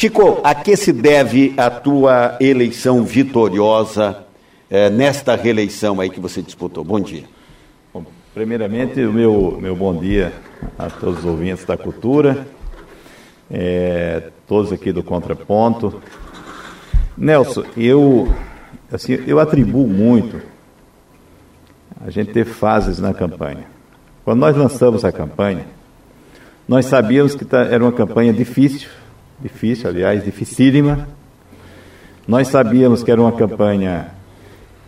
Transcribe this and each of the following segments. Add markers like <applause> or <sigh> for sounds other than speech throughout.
Chico, a que se deve a tua eleição vitoriosa eh, nesta reeleição aí que você disputou? Bom dia. Bom, primeiramente, o meu, meu bom dia a todos os ouvintes da cultura, é, todos aqui do Contraponto. Nelson, eu, assim, eu atribuo muito a gente ter fases na campanha. Quando nós lançamos a campanha, nós sabíamos que era uma campanha difícil, difícil, aliás, dificílima. Nós sabíamos que era uma campanha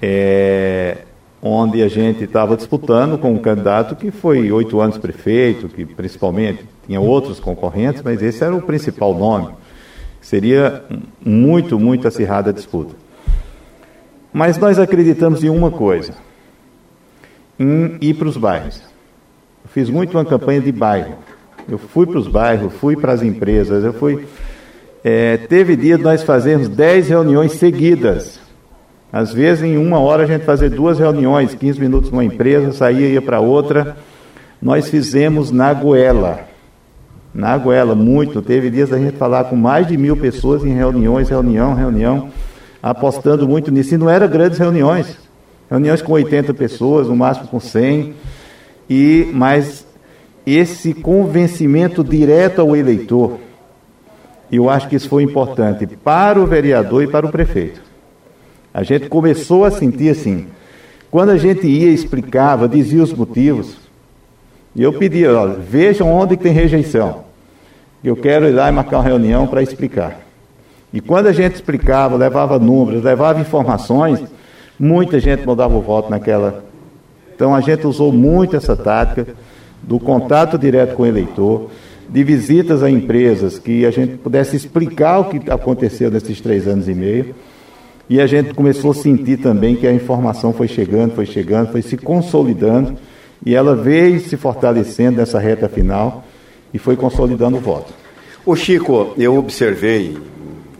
é, onde a gente estava disputando com um candidato que foi oito anos prefeito, que principalmente tinha outros concorrentes, mas esse era o principal nome. Seria muito, muito acirrada a disputa. Mas nós acreditamos em uma coisa: em ir para os bairros. Eu fiz muito uma campanha de bairro. Eu fui para os bairros, fui para as empresas, eu fui. É, teve dia de nós fazermos dez reuniões seguidas. Às vezes, em uma hora, a gente fazia duas reuniões, 15 minutos numa empresa, saía e ia para outra. Nós fizemos na Goela. Na Goela, muito. Teve dias da gente falar com mais de mil pessoas em reuniões, reunião, reunião, apostando muito nisso. E não eram grandes reuniões. Reuniões com 80 pessoas, no máximo com 100. E, mas esse convencimento direto ao eleitor, eu acho que isso foi importante para o vereador e para o prefeito. A gente começou a sentir assim, quando a gente ia, explicava, dizia os motivos, e eu pedia, olha, vejam onde tem rejeição. Eu quero ir lá e marcar uma reunião para explicar. E quando a gente explicava, levava números, levava informações, muita gente mudava o voto naquela. Então a gente usou muito essa tática do contato direto com o eleitor, de visitas a empresas que a gente pudesse explicar o que aconteceu nesses três anos e meio. E a gente começou a sentir também que a informação foi chegando, foi chegando, foi se consolidando, e ela veio se fortalecendo nessa reta final e foi consolidando o voto. O Chico, eu observei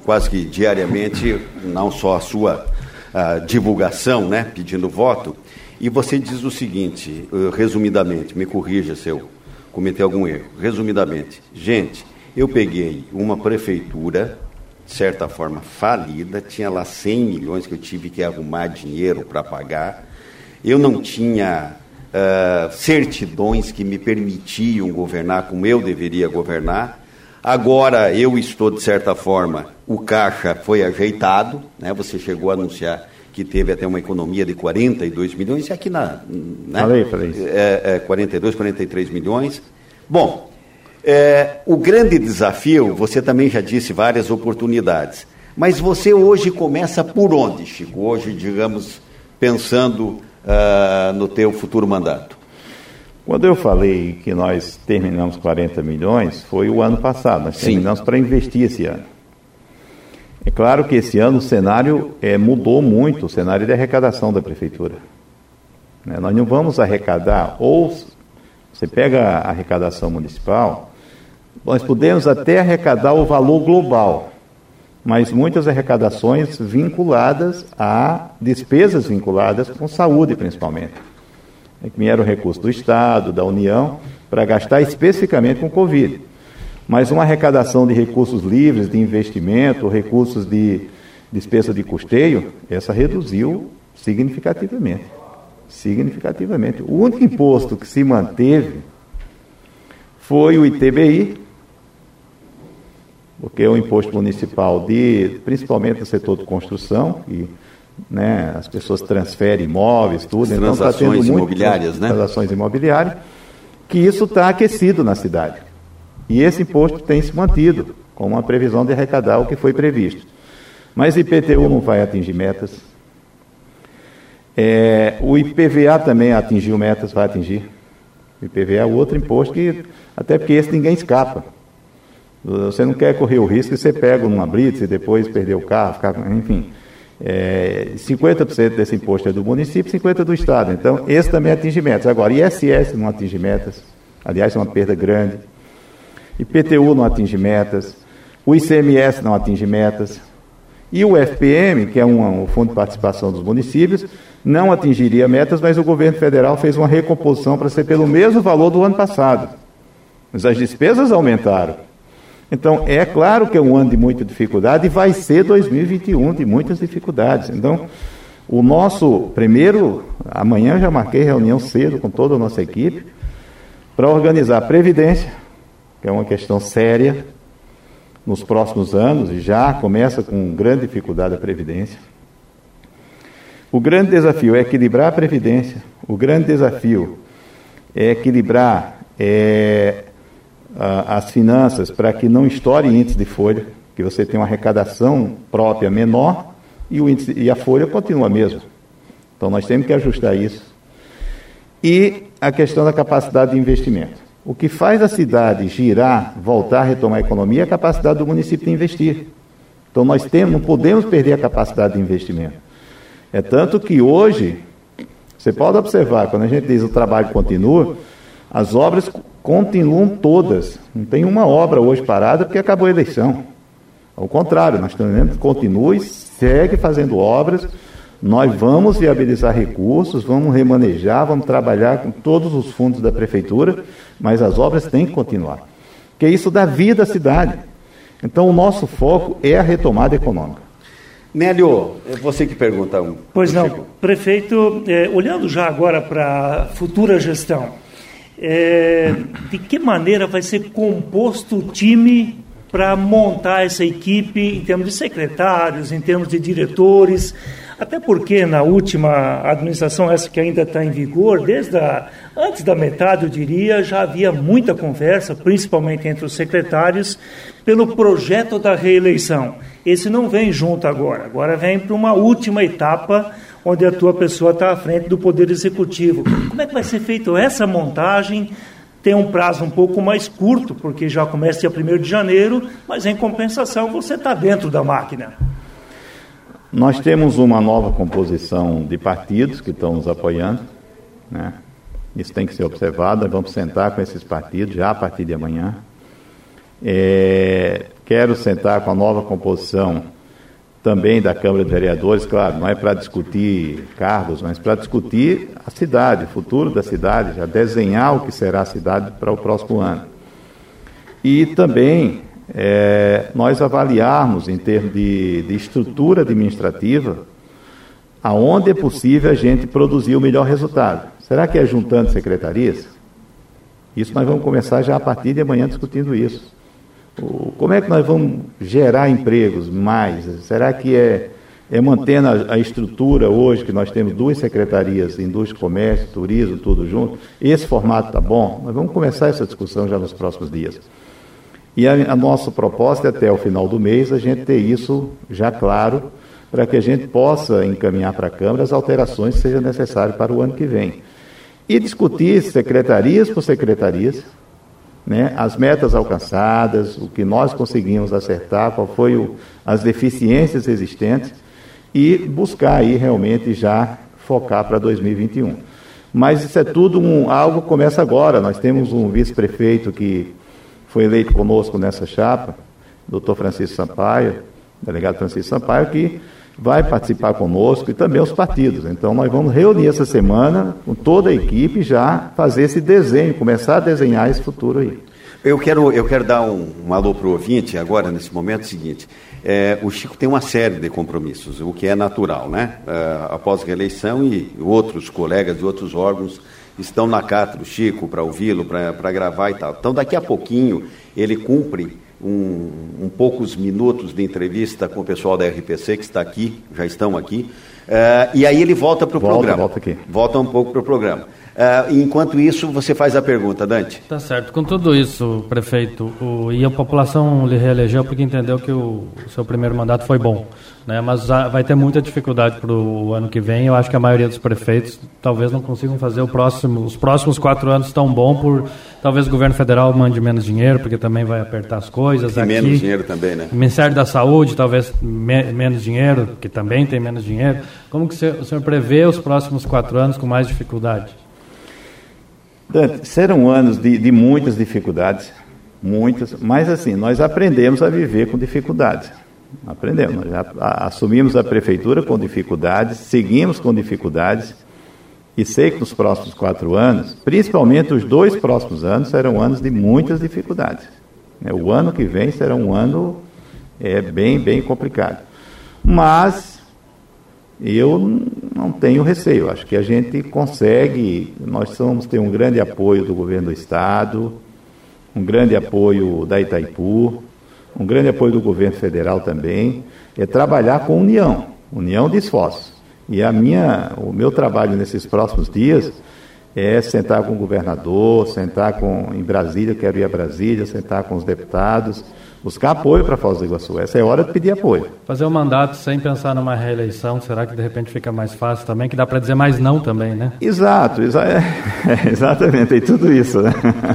quase que diariamente, não só a sua a divulgação, né, pedindo voto, e você diz o seguinte, eh, resumidamente, me corrija se eu cometer algum erro. Resumidamente, gente, eu peguei uma prefeitura, de certa forma falida, tinha lá 100 milhões que eu tive que arrumar dinheiro para pagar, eu não tinha uh, certidões que me permitiam governar como eu deveria governar. Agora eu estou, de certa forma, o caixa foi ajeitado, né? você chegou a anunciar que teve até uma economia de 42 milhões, e aqui na. Né? Falei, falei. É, é, 42, 43 milhões. Bom, é, o grande desafio, você também já disse várias oportunidades, mas você hoje começa por onde, Chico? Hoje, digamos, pensando uh, no teu futuro mandato. Quando eu falei que nós terminamos 40 milhões, foi o ano passado, nós terminamos para investir esse ano. É claro que esse ano o cenário é, mudou muito, o cenário de arrecadação da prefeitura. Né? Nós não vamos arrecadar, ou você pega a arrecadação municipal, nós podemos até arrecadar o valor global, mas muitas arrecadações vinculadas a despesas vinculadas com saúde, principalmente. É que vieram recursos do Estado, da União, para gastar especificamente com Covid. Mas uma arrecadação de recursos livres, de investimento, recursos de despesa de custeio, essa reduziu significativamente. Significativamente. O único imposto que se manteve foi o ITBI, porque é o imposto municipal de, principalmente no setor de construção, e né, as pessoas transferem imóveis, tudo, as então está tendo imobiliárias, né? transações imobiliárias, que isso está aquecido na cidade. E esse imposto tem se mantido, com uma previsão de arrecadar o que foi previsto. Mas IPTU não vai atingir metas. É, o IPVA também atingiu metas, vai atingir. O IPVA é outro imposto que, até porque esse ninguém escapa. Você não quer correr o risco de você pega numa blitz e depois perder o carro, ficar, enfim. É, 50% desse imposto é do município, 50% do Estado. Então, esse também atinge metas. Agora, ISS não atinge metas. Aliás, é uma perda grande. IPTU não atinge metas, o ICMS não atinge metas, e o FPM, que é um, um Fundo de Participação dos Municípios, não atingiria metas, mas o governo federal fez uma recomposição para ser pelo mesmo valor do ano passado. Mas as despesas aumentaram. Então, é claro que é um ano de muita dificuldade e vai ser 2021 de muitas dificuldades. Então, o nosso primeiro, amanhã já marquei reunião cedo com toda a nossa equipe para organizar a Previdência, que é uma questão séria nos próximos anos, e já começa com grande dificuldade a Previdência. O grande desafio é equilibrar a Previdência, o grande desafio é equilibrar é, a, as finanças para que não estoure índice de folha, que você tenha uma arrecadação própria menor e, o índice, e a folha continua a mesma. Então nós temos que ajustar isso. E a questão da capacidade de investimento. O que faz a cidade girar, voltar a retomar a economia é a capacidade do município de investir. Então nós temos, não podemos perder a capacidade de investimento. É tanto que hoje, você pode observar, quando a gente diz o trabalho continua, as obras continuam todas. Não tem uma obra hoje parada porque acabou a eleição. Ao contrário, nós estamos dizendo continue, segue fazendo obras. Nós vamos viabilizar recursos, vamos remanejar, vamos trabalhar com todos os fundos da prefeitura, mas as obras têm que continuar. Que isso dá vida à cidade. Então, o nosso foco é a retomada econômica. Nélio, é você que pergunta. Pois não, Chico. prefeito, é, olhando já agora para a futura gestão, é, de que maneira vai ser composto o time para montar essa equipe em termos de secretários, em termos de diretores, até porque na última administração, essa que ainda está em vigor, desde a, antes da metade, eu diria, já havia muita conversa, principalmente entre os secretários, pelo projeto da reeleição. Esse não vem junto agora, agora vem para uma última etapa onde a tua pessoa está à frente do Poder Executivo. Como é que vai ser feita essa montagem? tem um prazo um pouco mais curto, porque já começa dia 1 de janeiro, mas em compensação você está dentro da máquina. Nós temos uma nova composição de partidos que estão nos apoiando, né? Isso tem que ser observado. Vamos sentar com esses partidos já a partir de amanhã. É, quero sentar com a nova composição também da Câmara de Vereadores, claro, não é para discutir cargos, mas para discutir a cidade, o futuro da cidade, já desenhar o que será a cidade para o próximo ano. E também é, nós avaliarmos em termos de, de estrutura administrativa aonde é possível a gente produzir o melhor resultado. Será que é juntando secretarias? Isso nós vamos começar já a partir de amanhã discutindo isso. Como é que nós vamos gerar empregos mais? Será que é, é mantendo a, a, estrutura hoje, que nós temos duas secretarias, indústria, comércio, turismo, tudo junto? Esse formato está bom? Nós vamos começar essa discussão já nos próximos dias. E a, a nossa proposta é até o final do mês a gente ter isso já claro, para que a gente possa encaminhar para a Câmara as alterações que sejam necessárias para o ano que vem. E discutir secretarias por secretarias, né, as metas alcançadas, o que nós conseguimos acertar, qual foi o, as deficiências existentes e buscar aí realmente já focar para 2021. Mas isso é tudo um, algo que começa agora. Nós temos um vice-prefeito que foi eleito conosco nessa chapa, doutor Francisco Sampaio, delegado Francisco Sampaio, que vai participar conosco e também os partidos. Então nós vamos reunir essa semana com toda a equipe já fazer esse desenho, começar a desenhar esse futuro aí. Eu quero, eu quero dar um, um alô para o ouvinte agora, nesse momento, é seguinte. É, o Chico tem uma série de compromissos, o que é natural, né? É, após a reeleição e outros colegas de outros órgãos estão na cata do Chico para ouvi-lo, para gravar e tal. Então, daqui a pouquinho, ele cumpre um, um, poucos minutos de entrevista com o pessoal da RPC que está aqui, já estão aqui, uh, e aí ele volta para o programa. Volta aqui. Volta um pouco para o programa. Uh, enquanto isso, você faz a pergunta, Dante. Tá certo. Com tudo isso, prefeito, o, e a população lhe reelegeu porque entendeu que o, o seu primeiro mandato foi bom. Né? Mas vai ter muita dificuldade para o ano que vem. Eu acho que a maioria dos prefeitos talvez não consigam fazer próximo, os próximos quatro anos tão bom por talvez o governo federal mande menos dinheiro, porque também vai apertar as coisas. Tem aqui. menos dinheiro também, né? O Ministério da Saúde, talvez me, menos dinheiro, que também tem menos dinheiro. Como que o senhor prevê os próximos quatro anos com mais dificuldade? Serão anos de, de muitas dificuldades, muitas, mas assim, nós aprendemos a viver com dificuldades. Aprendemos, assumimos a prefeitura com dificuldades, seguimos com dificuldades, e sei que nos próximos quatro anos, principalmente os dois próximos anos, serão anos de muitas dificuldades. Né? O ano que vem será um ano é, bem, bem complicado. Mas eu não tenho receio, acho que a gente consegue, nós vamos ter um grande apoio do governo do Estado, um grande apoio da Itaipu, um grande apoio do governo federal também, é trabalhar com união, união de esforços. E a minha, o meu trabalho nesses próximos dias é sentar com o governador, sentar com em Brasília, quero ir a Brasília, sentar com os deputados, buscar apoio para Foz do Iguaçu. Essa é a hora de pedir apoio. Fazer o um mandato sem pensar numa reeleição, será que de repente fica mais fácil também? Que dá para dizer mais não também, né? Exato, exa <laughs> é, exatamente, tem tudo isso, né?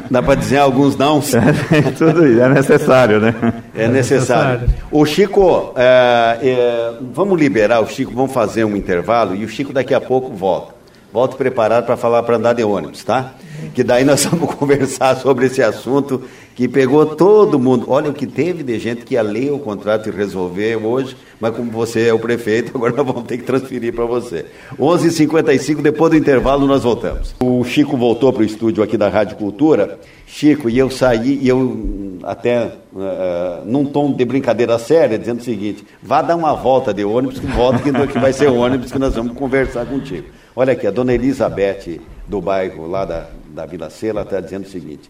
Dá para dizer alguns não? <laughs> É, tudo isso, é necessário, né? É necessário. O Chico, é, é, vamos liberar o Chico, vamos fazer um intervalo e o Chico daqui a pouco volta. Volte preparado para falar para andar de ônibus, tá? Que daí nós <laughs> vamos conversar sobre esse assunto que pegou todo mundo. Olha o que teve de gente que ia ler o contrato e resolver hoje, mas como você é o prefeito, <laughs> agora nós vamos ter que transferir para você. 11h55, depois do intervalo nós voltamos. O Chico voltou para o estúdio aqui da Rádio Cultura. Chico, e eu saí, e eu até uh, num tom de brincadeira séria, dizendo o seguinte, vá dar uma volta de ônibus, que volta que, que vai ser o ônibus que nós vamos conversar contigo. Olha aqui, a dona Elizabeth, do bairro lá da, da Vila Sela, está dizendo o seguinte: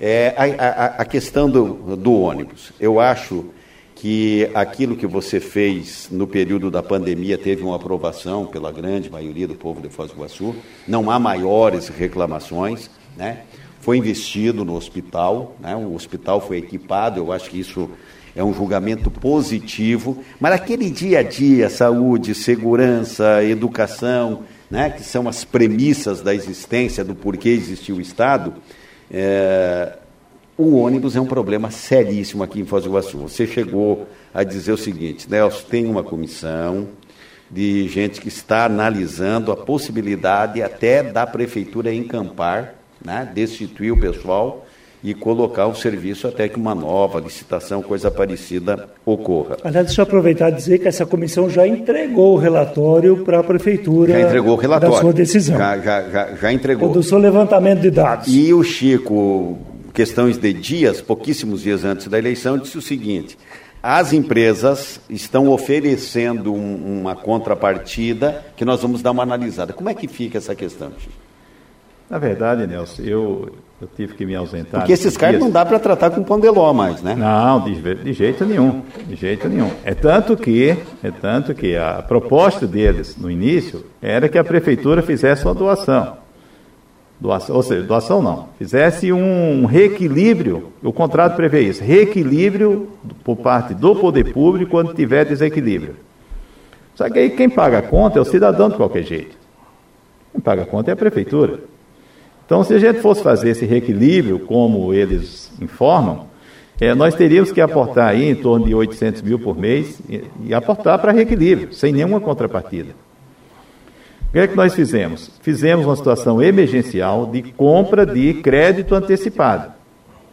é, a, a, a questão do, do ônibus. Eu acho que aquilo que você fez no período da pandemia teve uma aprovação pela grande maioria do povo de Foz do Iguaçu. Não há maiores reclamações, né? Foi investido no hospital, né? o hospital foi equipado, eu acho que isso é um julgamento positivo, mas aquele dia a dia, saúde, segurança, educação, né, que são as premissas da existência, do porquê existiu o Estado, é, o ônibus é um problema seríssimo aqui em Foz do Iguaçu. Você chegou a dizer o seguinte, Nelson, tem uma comissão de gente que está analisando a possibilidade até da prefeitura encampar, né, destituir o pessoal e colocar o serviço até que uma nova licitação, coisa parecida, ocorra. Aliás, deixa eu aproveitar e dizer que essa comissão já entregou o relatório para a Prefeitura já entregou o relatório. da sua decisão. Já, já, já, já entregou. Do seu levantamento de dados. E o Chico, questões de dias, pouquíssimos dias antes da eleição, disse o seguinte, as empresas estão oferecendo um, uma contrapartida que nós vamos dar uma analisada. Como é que fica essa questão, Chico? Na verdade, Nelson, eu, eu tive que me ausentar. Porque esses caras não dá para tratar com pandeló mais, né? Não, de, de, jeito nenhum, de jeito nenhum. É tanto que, é tanto que a proposta deles no início era que a prefeitura fizesse uma doação. Doação, ou seja, doação não, fizesse um reequilíbrio, o contrato prevê isso, reequilíbrio por parte do poder público quando tiver desequilíbrio. Só que aí quem paga a conta é o cidadão de qualquer jeito. Quem paga a conta é a prefeitura. Então, se a gente fosse fazer esse reequilíbrio, como eles informam, é, nós teríamos que aportar aí em torno de 800 mil por mês e, e aportar para reequilíbrio, sem nenhuma contrapartida. O que é que nós fizemos? Fizemos uma situação emergencial de compra de crédito antecipado.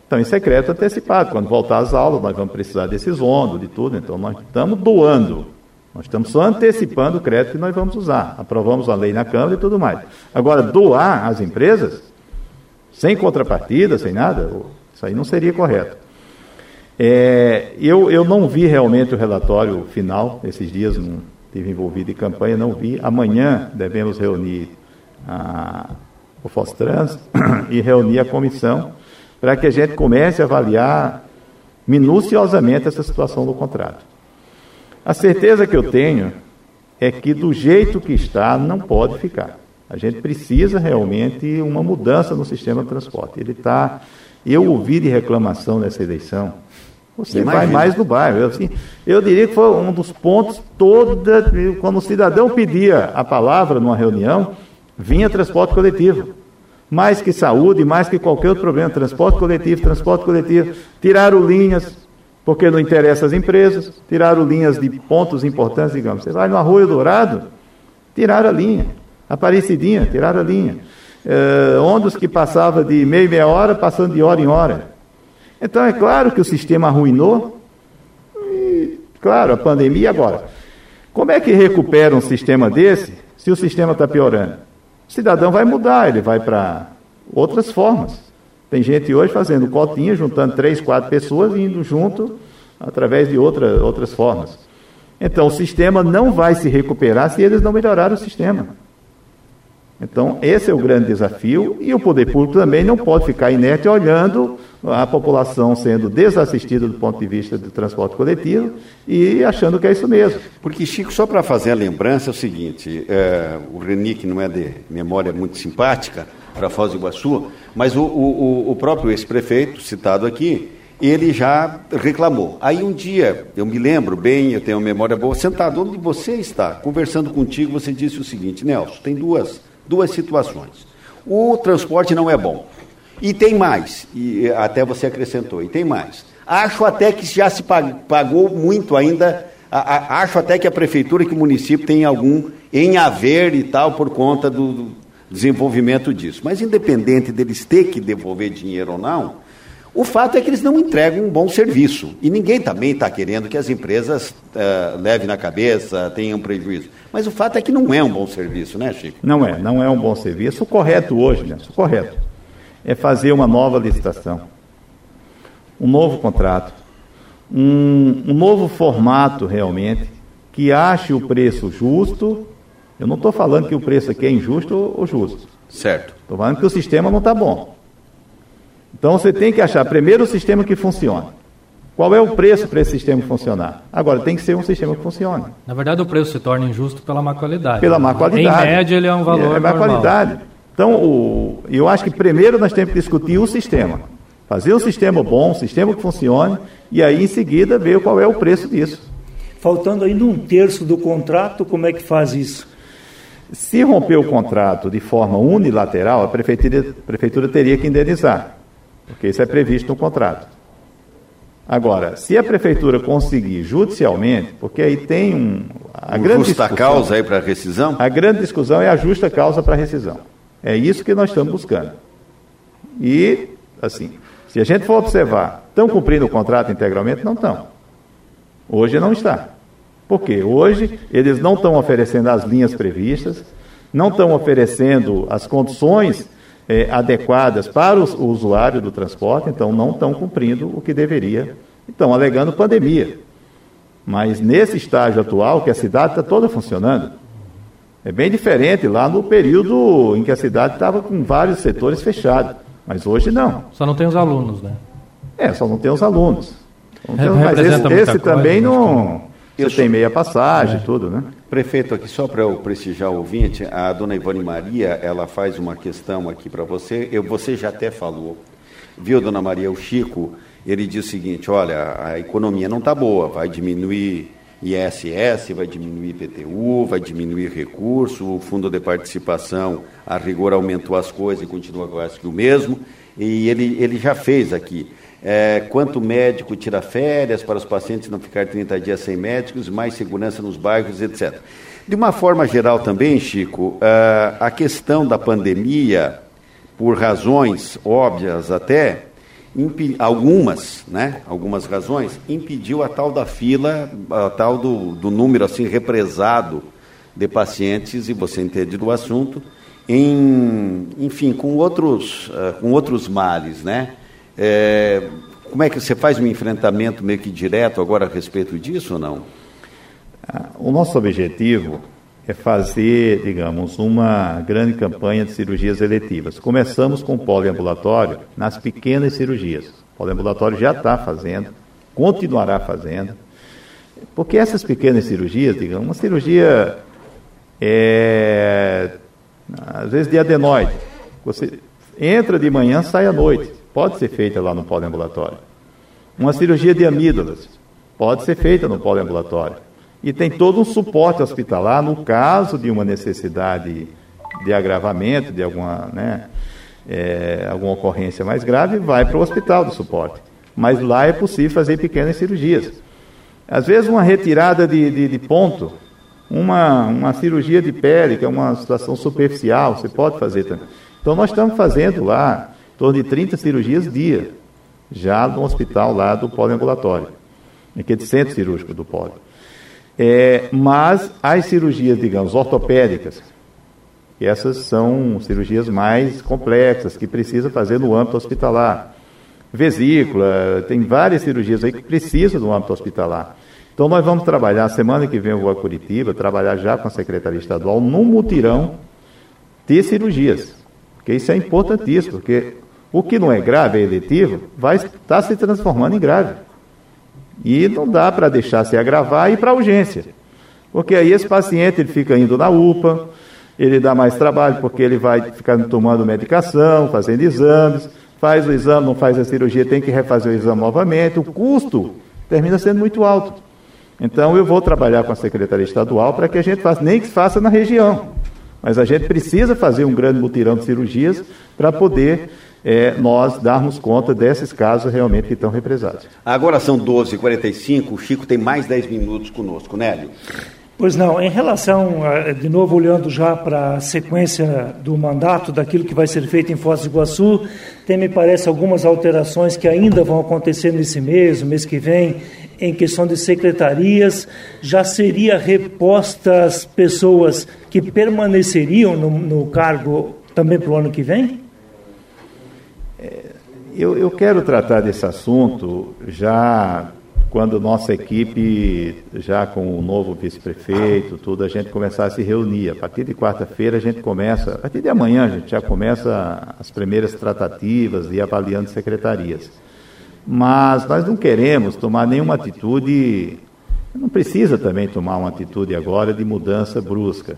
Então, isso é crédito antecipado. Quando voltar às aulas, nós vamos precisar desses ônibus, de tudo. Então, nós estamos doando. Nós estamos só antecipando o crédito que nós vamos usar. Aprovamos a lei na Câmara e tudo mais. Agora, doar às empresas, sem contrapartida, sem nada, isso aí não seria correto. É, eu, eu não vi realmente o relatório final, esses dias não estive envolvido em campanha, não vi. Amanhã devemos reunir a, o Fostrans <coughs> e reunir a comissão para que a gente comece a avaliar minuciosamente essa situação do contrato. A certeza que eu tenho é que do jeito que está não pode ficar. A gente precisa realmente uma mudança no sistema de transporte. Ele está. Eu ouvi de reclamação nessa eleição. Você Imagina. vai mais no bairro. Eu, assim, eu diria que foi um dos pontos toda quando o cidadão pedia a palavra numa reunião, vinha transporte coletivo. Mais que saúde, mais que qualquer outro problema, transporte coletivo, transporte coletivo, tiraram linhas, porque não interessa às empresas, tiraram linhas de pontos importantes, digamos. Você vai no Arroio Dourado, tiraram a linha. Aparecidinha, tiraram a linha. Uh, ônibus que passava de meia e meia hora, passando de hora em hora. Então é claro que o sistema arruinou. E, claro, a pandemia agora. Como é que recupera um sistema desse se o sistema está piorando? O cidadão vai mudar, ele vai para outras formas. Tem gente hoje fazendo cotinha, juntando três, quatro pessoas e indo junto através de outra, outras formas. Então, o sistema não vai se recuperar se eles não melhorarem o sistema. Então, esse é o grande desafio e o poder público também não pode ficar inerte olhando a população sendo desassistida do ponto de vista do transporte coletivo e achando que é isso mesmo. Porque, Chico, só para fazer a lembrança, é o seguinte: é, o Reni, que não é de memória muito simpática, para Foz do Iguaçu, mas o, o, o próprio ex-prefeito, citado aqui, ele já reclamou. Aí um dia, eu me lembro bem, eu tenho uma memória boa, sentado onde você está, conversando contigo, você disse o seguinte: Nelson, tem duas duas situações. O transporte não é bom. E tem mais, e até você acrescentou, e tem mais. Acho até que já se pagou muito ainda, acho até que a prefeitura, que o município tem algum em haver e tal, por conta do, do desenvolvimento disso. Mas independente deles ter que devolver dinheiro ou não, o fato é que eles não entregam um bom serviço. E ninguém também está querendo que as empresas uh, levem na cabeça, tenham prejuízo. Mas o fato é que não é um bom serviço, né, Chico? Não é, não é um bom serviço. O correto hoje, né, o correto, é fazer uma nova licitação, um novo contrato, um, um novo formato realmente, que ache o preço justo. Eu não estou falando que o preço aqui é injusto ou justo. Certo. Estou falando que o sistema não está bom. Então você tem que achar primeiro o sistema que funciona. Qual é o preço para esse sistema funcionar? Agora, tem que ser um sistema que funcione. Na verdade, o preço se torna injusto pela má qualidade. Pela má qualidade. Em média, ele é um valor. É má normal. qualidade. Então, o, eu acho que primeiro nós temos que discutir o sistema. Fazer um sistema bom, um sistema que funcione, e aí em seguida ver qual é o preço disso. Faltando ainda um terço do contrato, como é que faz isso? Se romper o contrato de forma unilateral, a prefeitura, a prefeitura teria que indenizar porque isso é previsto no contrato. Agora, se a prefeitura conseguir judicialmente, porque aí tem um. A grande justa causa aí para rescisão? A grande discussão é a justa causa para rescisão. É isso que nós estamos buscando. E, assim, se a gente for observar, estão cumprindo o contrato integralmente? Não estão. Hoje não está. Por quê? Hoje eles não estão oferecendo as linhas previstas, não estão oferecendo as condições é, adequadas para o usuário do transporte, então não estão cumprindo o que deveria. Estão alegando pandemia. Mas nesse estágio atual, que a cidade está toda funcionando, é bem diferente lá no período em que a cidade estava com vários setores fechados. Mas hoje não. Só não tem os alunos, né? É, só não tem os alunos. Tem, mas esse, esse também não. Você tem meia passagem, é. tudo, né? Prefeito, aqui só para eu prestigiar o ouvinte, a dona Ivone Maria, ela faz uma questão aqui para você, eu, você já até falou, viu, dona Maria, o Chico, ele diz o seguinte, olha, a economia não está boa, vai diminuir ISS, vai diminuir IPTU, vai diminuir recurso, o fundo de participação, a rigor aumentou as coisas e continua quase que o mesmo, e ele, ele já fez aqui é, quanto médico tira férias para os pacientes não ficar 30 dias sem médicos, mais segurança nos bairros, etc. De uma forma geral também, Chico, é, a questão da pandemia, por razões óbvias até, algumas, né, algumas razões, impediu a tal da fila, a tal do, do número assim represado de pacientes, e você entende do assunto, em, enfim, com outros, uh, com outros males, né? É, como é que você faz um enfrentamento meio que direto agora a respeito disso ou não? Ah, o nosso objetivo é fazer, digamos, uma grande campanha de cirurgias eletivas. Começamos com o poliambulatório nas pequenas cirurgias. O poliambulatório já está fazendo, continuará fazendo, porque essas pequenas cirurgias, digamos, uma cirurgia é, às vezes de adenoide, você entra de manhã, sai à noite pode ser feita lá no poliambulatório. Uma cirurgia de amígdalas pode ser feita no poliambulatório. E tem todo um suporte hospitalar no caso de uma necessidade de agravamento, de alguma, né, é, alguma ocorrência mais grave, vai para o hospital do suporte. Mas lá é possível fazer pequenas cirurgias. Às vezes uma retirada de, de, de ponto, uma, uma cirurgia de pele, que é uma situação superficial, você pode fazer também. Então nós estamos fazendo lá torno de 30 cirurgias dia, já no hospital lá do poliambulatório, aquele centro cirúrgico do polo. É, mas as cirurgias, digamos, ortopédicas, essas são cirurgias mais complexas, que precisa fazer no âmbito hospitalar. Vesícula, tem várias cirurgias aí que precisam do âmbito hospitalar. Então nós vamos trabalhar, semana que vem eu vou a Curitiba, trabalhar já com a Secretaria Estadual num mutirão de cirurgias. Porque isso é importantíssimo, porque o que não é grave, é eletivo, vai estar se transformando em grave. E não dá para deixar se agravar e ir para urgência. Porque aí esse paciente ele fica indo na UPA, ele dá mais trabalho porque ele vai ficar tomando medicação, fazendo exames, faz o exame, não faz a cirurgia, tem que refazer o exame novamente, o custo termina sendo muito alto. Então eu vou trabalhar com a Secretaria Estadual para que a gente faça, nem que faça na região, mas a gente precisa fazer um grande mutirão de cirurgias para poder é, nós darmos conta desses casos realmente que estão represados. Agora são 12h45, o Chico tem mais 10 minutos conosco, Nélio. Pois não, em relação, de novo olhando já para a sequência do mandato, daquilo que vai ser feito em Foz do Iguaçu, tem, me parece, algumas alterações que ainda vão acontecer nesse mês, mês que vem, em questão de secretarias. Já seria repostas pessoas que permaneceriam no, no cargo também para o ano que vem? Eu, eu quero tratar desse assunto já quando nossa equipe, já com o novo vice-prefeito, tudo, a gente começar a se reunir. A partir de quarta-feira a gente começa, a partir de amanhã a gente já começa as primeiras tratativas e avaliando secretarias. Mas nós não queremos tomar nenhuma atitude, não precisa também tomar uma atitude agora de mudança brusca.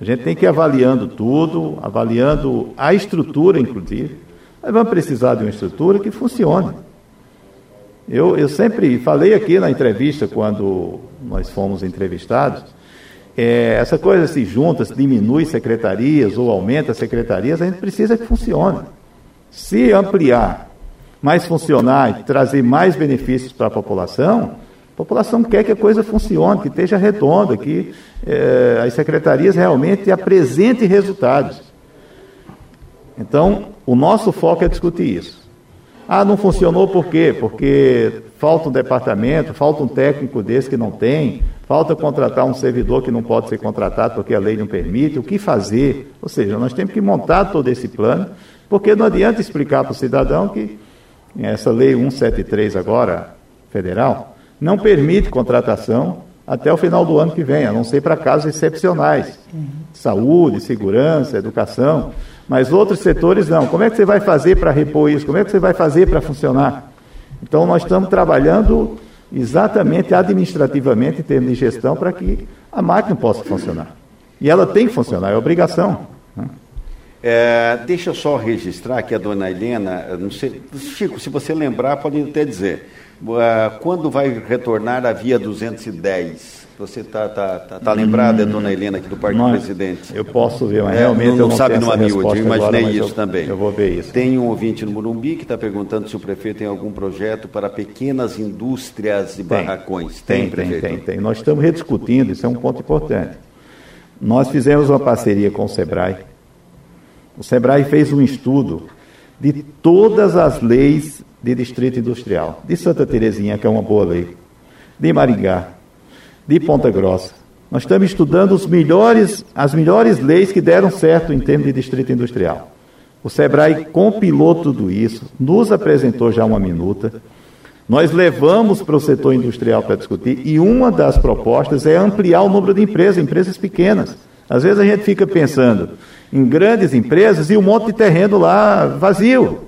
A gente tem que ir avaliando tudo, avaliando a estrutura, inclusive. Nós vamos precisar de uma estrutura que funcione. Eu, eu sempre falei aqui na entrevista, quando nós fomos entrevistados, é, essa coisa se junta, se diminui secretarias ou aumenta secretarias, a gente precisa que funcione. Se ampliar, mais funcionar e trazer mais benefícios para a população, a população quer que a coisa funcione, que esteja redonda, que é, as secretarias realmente apresentem resultados. Então, o nosso foco é discutir isso. Ah, não funcionou por quê? Porque falta um departamento, falta um técnico desse que não tem, falta contratar um servidor que não pode ser contratado porque a lei não permite. O que fazer? Ou seja, nós temos que montar todo esse plano, porque não adianta explicar para o cidadão que essa lei 173 agora, federal, não permite contratação até o final do ano que vem, a não ser para casos excepcionais. Saúde, segurança, educação. Mas outros setores não. Como é que você vai fazer para repor isso? Como é que você vai fazer para funcionar? Então, nós estamos trabalhando exatamente administrativamente, em termos de gestão, para que a máquina possa funcionar. E ela tem que funcionar, é obrigação. Né? É, deixa eu só registrar que a dona Helena, não sei, Chico, se você lembrar, pode até dizer, uh, quando vai retornar a via 210? Você está tá, tá, tá lembrada, hum, dona Helena, aqui do Parque do Presidente? Eu posso ver, mas é, realmente não, não, não sabe no miúde, eu imaginei agora, isso eu, também. Eu vou ver isso. Tem um ouvinte no Morumbi que está perguntando se o prefeito tem algum projeto para pequenas indústrias e barracões. Tem, tem, tem, tem, tem. Nós estamos rediscutindo, isso é um ponto importante. Nós fizemos uma parceria com o SEBRAE. O SEBRAE fez um estudo de todas as leis de distrito industrial, de Santa Terezinha, que é uma boa lei, de Maringá, de Ponta Grossa. Nós estamos estudando os melhores, as melhores leis que deram certo em termos de distrito industrial. O SEBRAE compilou tudo isso, nos apresentou já uma minuta. Nós levamos para o setor industrial para discutir e uma das propostas é ampliar o número de empresas, empresas pequenas. Às vezes a gente fica pensando em grandes empresas e um monte de terreno lá vazio.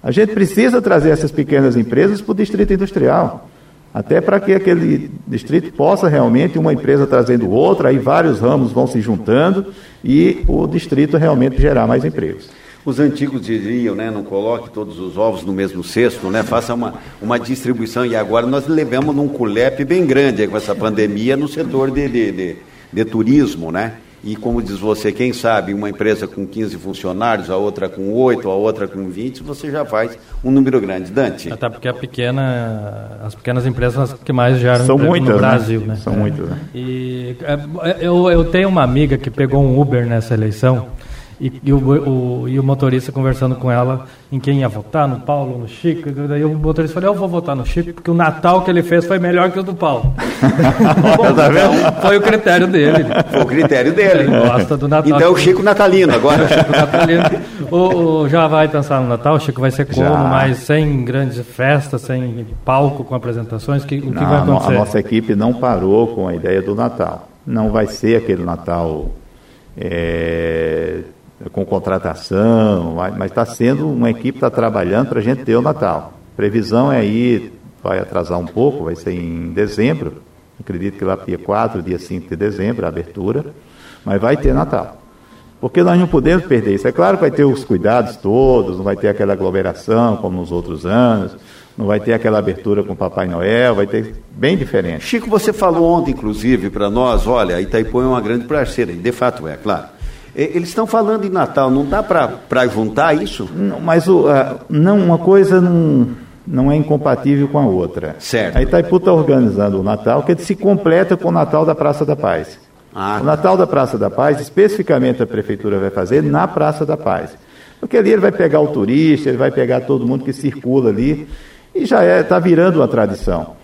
A gente precisa trazer essas pequenas empresas para o distrito industrial até para que aquele distrito possa realmente, uma empresa trazendo outra, aí vários ramos vão se juntando e o distrito realmente gerar mais empregos. Os antigos diriam, né, não coloque todos os ovos no mesmo cesto, né, faça uma, uma distribuição. E agora nós levamos num culepe bem grande com essa pandemia no setor de, de, de, de turismo, né? E como diz você, quem sabe uma empresa com 15 funcionários, a outra com 8, a outra com 20, você já faz um número grande. Dante? Até porque a pequena, as pequenas empresas são as que mais geram são muitas, no né? Brasil. Né? né? São é. muitas. Né? E é, eu, eu tenho uma amiga que pegou um Uber nessa eleição E, e o, o, e o motorista conversando com ela em quem ia votar, no Paulo, no Chico. Daí o motorista falou: Eu vou votar no Chico porque o Natal que ele fez foi melhor que o do Paulo. Bom, <laughs> tá então, foi o critério dele. Foi o critério dele. Ele gosta do Natal. Então é o Chico Natalino agora. o Chico Natalino. O, o, já vai pensar no Natal? O Chico vai ser como? Já. Mas sem grandes festas, sem palco com apresentações? Que, o que não, vai acontecer? A nossa equipe não parou com a ideia do Natal. Não vai ser aquele Natal. É, com contratação, mas está sendo uma equipe está trabalhando para a gente ter o Natal. Previsão é aí, vai atrasar um pouco, vai ser em dezembro, acredito que lá dia 4, dia 5 de dezembro, a abertura, mas vai ter Natal. Porque nós não podemos perder isso. É claro que vai ter os cuidados todos, não vai ter aquela aglomeração como nos outros anos, não vai ter aquela abertura com Papai Noel, vai ter bem diferente. Chico, você falou ontem, inclusive, para nós, olha, Itaipu é uma grande parceira, e de fato é, claro. Eles estão falando em Natal, não dá para juntar isso? Não, mas o, uh, não, uma coisa não, não é incompatível com a outra. Certo. A Itaipu está organizando o Natal, que se completa com o Natal da Praça da Paz. Ah. O Natal da Praça da Paz, especificamente a Prefeitura vai fazer na Praça da Paz. Porque ali ele vai pegar o turista, ele vai pegar todo mundo que circula ali, e já está é, virando uma tradição.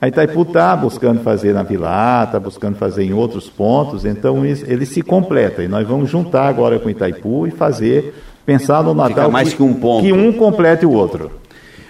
A Itaipu está buscando fazer na Vila está buscando fazer em outros pontos, então ele se completa. E nós vamos juntar agora com Itaipu e fazer, pensar no Natal. Fica mais que, que um ponto. Que um complete o outro.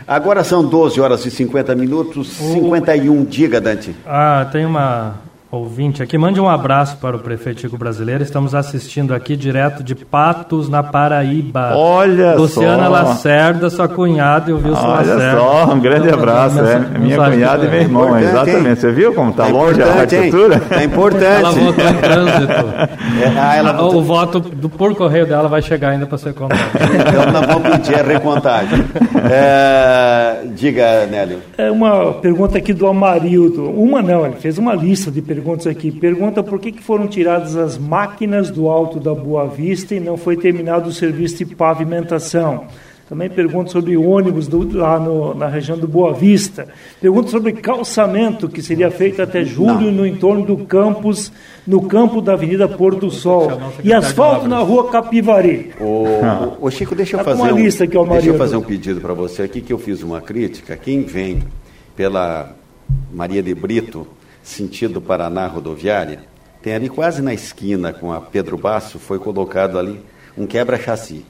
Agora são 12 horas e 50 minutos, 51. Diga, Dante. Ah, tem uma, ouvinte aqui, mande um abraço para o prefeito Chico Brasileiro. Estamos assistindo aqui direto de Patos, na Paraíba. Olha Luciana só. Lacerda, sua cunhada e o Wilson Olha Lacerda. só, um grande abraço. É, minha cunhada e meu irmão, exatamente. Você viu como está é longe a arquitetura? É importante. Ela votou em trânsito. É, ah, ela votou... O voto do, por correio dela vai chegar ainda para ser contado. então nós vamos pedir a recontagem. É, diga, Nélio. É uma pergunta aqui do Amarildo. Uma não, ele fez uma lista de perguntas perguntas aqui. Pergunta por que, que foram tiradas as máquinas do alto da Boa Vista e não foi terminado o serviço de pavimentação. Também pergunta sobre ônibus do, lá no, na região do Boa Vista. Pergunta sobre calçamento que seria feito até julho no entorno do campus, no campo da Avenida Pôr do Sol. E asfalto na rua Capivari. Ô, Chico, deixa eu, tá fazer uma um, lista aqui, deixa eu fazer um pedido para você aqui que eu fiz uma crítica. Quem vem pela Maria de Brito sentido Paraná rodoviária, tem ali quase na esquina com a Pedro Basso, foi colocado ali um quebra-chassi.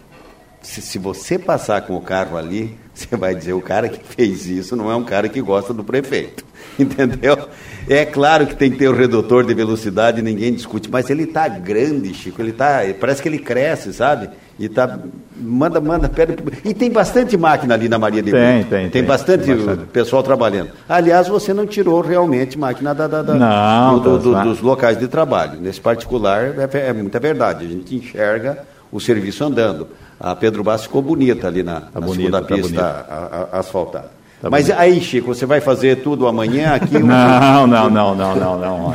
Se, se, você passar com o carro ali, <laughs> você vai dizer, o cara que fez isso não é um cara que gosta do prefeito. <laughs> Entendeu? É claro que tem que ter o redutor de velocidade, ninguém discute, mas ele está grande, Chico, ele tá, parece que ele cresce, sabe? E tá, manda, manda, pede. E tem bastante máquina ali na Maria de Tem, Brito. tem, tem. Tem bastante, tem bastante pessoal trabalhando. Aliás, você não tirou realmente máquina da, da, da não, do, do, dos locais de trabalho. Nesse particular, é, é, muita verdade. A gente enxerga o serviço andando. A Pedro Basso ficou bonita ali na, tá na bonita, segunda tá pista a, a, asfaltada. Tá Mas bonito. aí, Chico, você vai fazer tudo amanhã aqui? <laughs> não, não, não, não, não, não.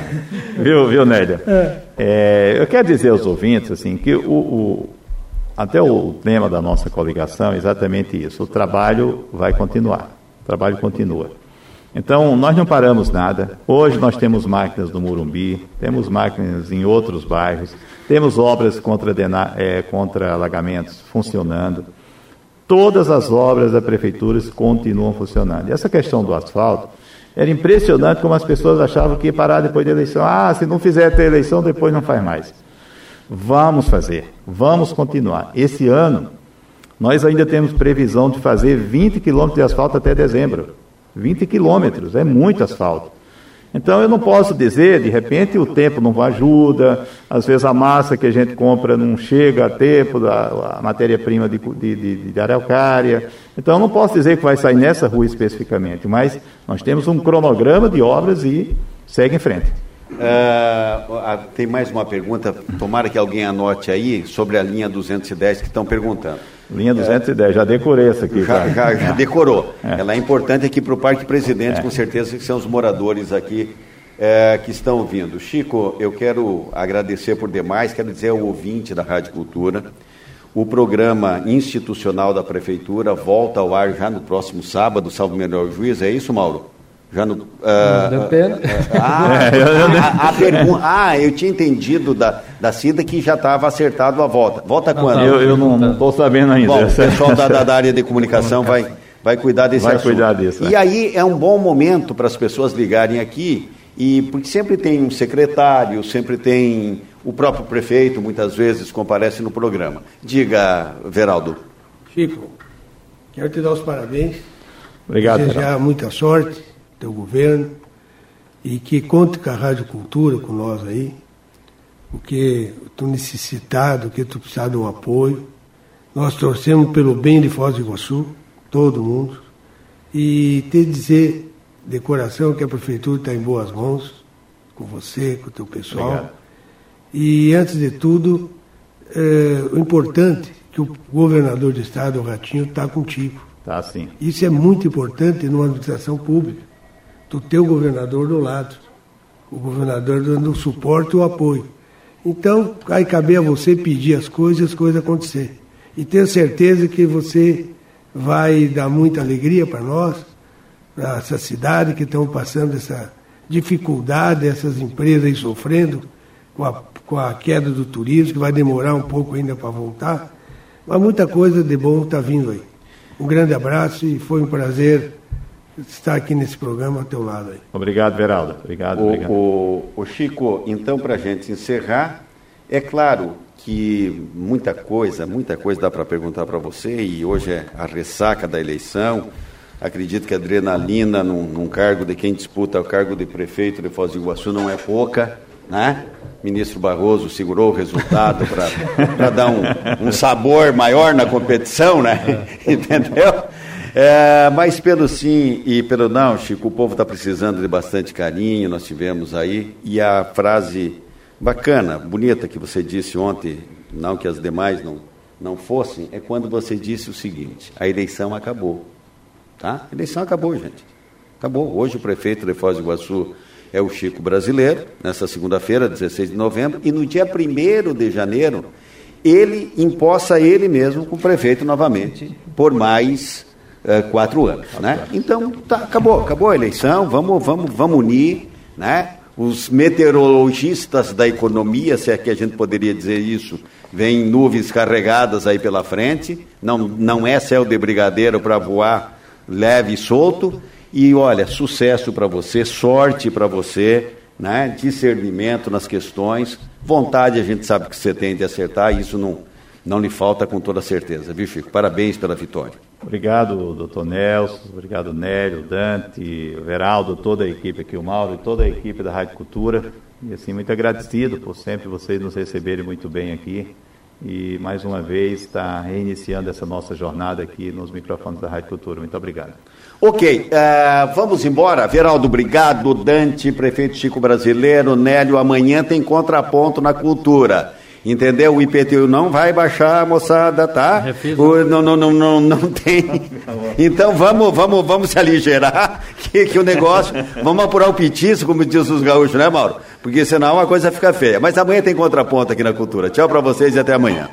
viu, viu, Nélia? É. É, eu quero dizer aos ouvintes assim que o, o até o tema da nossa coligação é exatamente isso. O trabalho vai continuar. O trabalho continua. Então, nós não paramos nada. Hoje nós temos máquinas no Murumbi, temos máquinas em outros bairros, temos obras contra, é, contra alagamentos funcionando. Todas as obras da prefeitura continuam funcionando. E essa questão do asfalto, era impressionante como as pessoas achavam que ia parar depois da eleição. Ah, se não fizer até a eleição, depois não faz mais. Vamos fazer, vamos continuar. Esse ano, nós ainda temos previsão de fazer 20 quilômetros de asfalto até dezembro. 20 quilômetros, é muito asfalto. Então eu não posso dizer, de repente o tempo não ajuda, às vezes a massa que a gente compra não chega a tempo, a, matéria-prima de, de, de, de araucária. Então eu não posso dizer que vai sair nessa rua especificamente, mas nós temos um cronograma de obras e segue em frente. Uh, tem mais uma pergunta, tomara que alguém anote aí, sobre a linha 210 que estão perguntando. Linha 210, é, já decorei essa aqui. Já, já, já decorou. É. Ela é importante aqui para o Parque Presidente, é. com certeza que são os moradores aqui é, que estão vindo. Chico, eu quero agradecer por demais, quero dizer ao ouvinte da Rádio Cultura, o programa institucional da Prefeitura volta ao ar já no próximo sábado, salvo melhor juiz, é isso, Mauro? Já no, uh, Depende. Ah, <laughs> a, a pergunta, ah, eu tinha entendido da, da Cida que já estava acertado a volta. Volta não, quando? Eu, eu não estou sabendo ainda. Bom, o <laughs> pessoal da, da, área de comunicação vai, vai cuidar desse vai assunto. cuidar disso. E aí é um bom momento para as pessoas ligarem aqui, e porque sempre tem um secretário, sempre tem o próprio prefeito, muitas vezes comparece no programa. Diga, Veraldo. Chico, quero te dar os parabéns. Obrigado. Desejar Veraldo. muita sorte teu governo e que conte com a Rádio Cultura, com nós aí, porque tu necessitado, que tu precisar de um apoio. Nós torcemos pelo bem de Foz do Iguaçu, todo mundo, e te dizer de coração que a prefeitura está em boas mãos, com você, com o teu pessoal. Obrigado. E antes de tudo, é, o importante é que o governador do estado, o Ratinho, está contigo. Tá sim. Isso é muito importante numa administração pública do teu governador do lado, o governador dando o suporte e o apoio. Então, vai caber a você pedir as coisas e as coisas acontecer. E tenho certeza que você vai dar muita alegria para nós, para essa cidade que estão passando essa dificuldade, essas empresas aí sofrendo com a, com a queda do turismo, que vai demorar um pouco ainda para voltar. Mas muita coisa de bom está vindo aí. Um grande abraço e foi um prazer estar aqui nesse programa ao teu lado aí. Obrigado, Veraldo. Obrigado, o, obrigado. O, o Chico, então, para a gente encerrar, é claro que muita coisa, muita coisa dá para perguntar para você, e hoje é a ressaca da eleição. Acredito que a adrenalina num, num cargo de quem disputa o cargo de prefeito de Foz do Iguaçu não é pouca, né? Ministro Barroso segurou o resultado para dar um, um sabor maior na competição, né? <laughs> Entendeu? É, mas pelo sim e pelo não, Chico, o povo está precisando de bastante carinho, nós tivemos aí. E a frase bacana, bonita que você disse ontem, não que as demais não, não fossem, é quando você disse o seguinte: a eleição acabou. Tá? A eleição acabou, gente. Acabou. Hoje o prefeito de Foz do Iguaçu é o Chico Brasileiro, nessa segunda-feira, 16 de novembro, e no dia 1 de janeiro, ele imposta ele mesmo com o prefeito novamente por mais uh, quatro anos. Né? Então, tá, acabou, acabou a eleição, vamos, vamos, vamos unir, né? Os meteorologistas da economia, se é que a gente poderia dizer isso, vêm nuvens carregadas aí pela frente, não, não é céu de brigadeiro para voar leve e solto. E olha, sucesso para você, sorte para você, né? discernimento nas questões, vontade a gente sabe que você tem de acertar, isso não, não lhe falta com toda certeza, viu, Chico? Parabéns pela vitória. Obrigado, doutor Nelson, obrigado, Nélio, Dante, Veraldo, toda a equipe aqui, o Mauro e toda a equipe da Rádio Cultura. E assim, muito agradecido por sempre vocês nos receberem muito bem aqui. E mais uma vez está reiniciando essa nossa jornada aqui nos microfones da Rádio Cultura. Muito obrigado. Ok, uh, vamos embora. Veraldo, obrigado. Dante, prefeito Chico Brasileiro, Nélio, amanhã tem contraponto na cultura. Entendeu? O IPTU não vai baixar, moçada, tá? O, não, não, não, não, não tem. Então vamos, vamos, vamos se aligerar, <laughs> que, que o negócio. Vamos apurar o petiço, como diz os gaúchos, né, Mauro? Porque senão a coisa fica feia. Mas amanhã tem contraponto aqui na cultura. Tchau para vocês e até amanhã.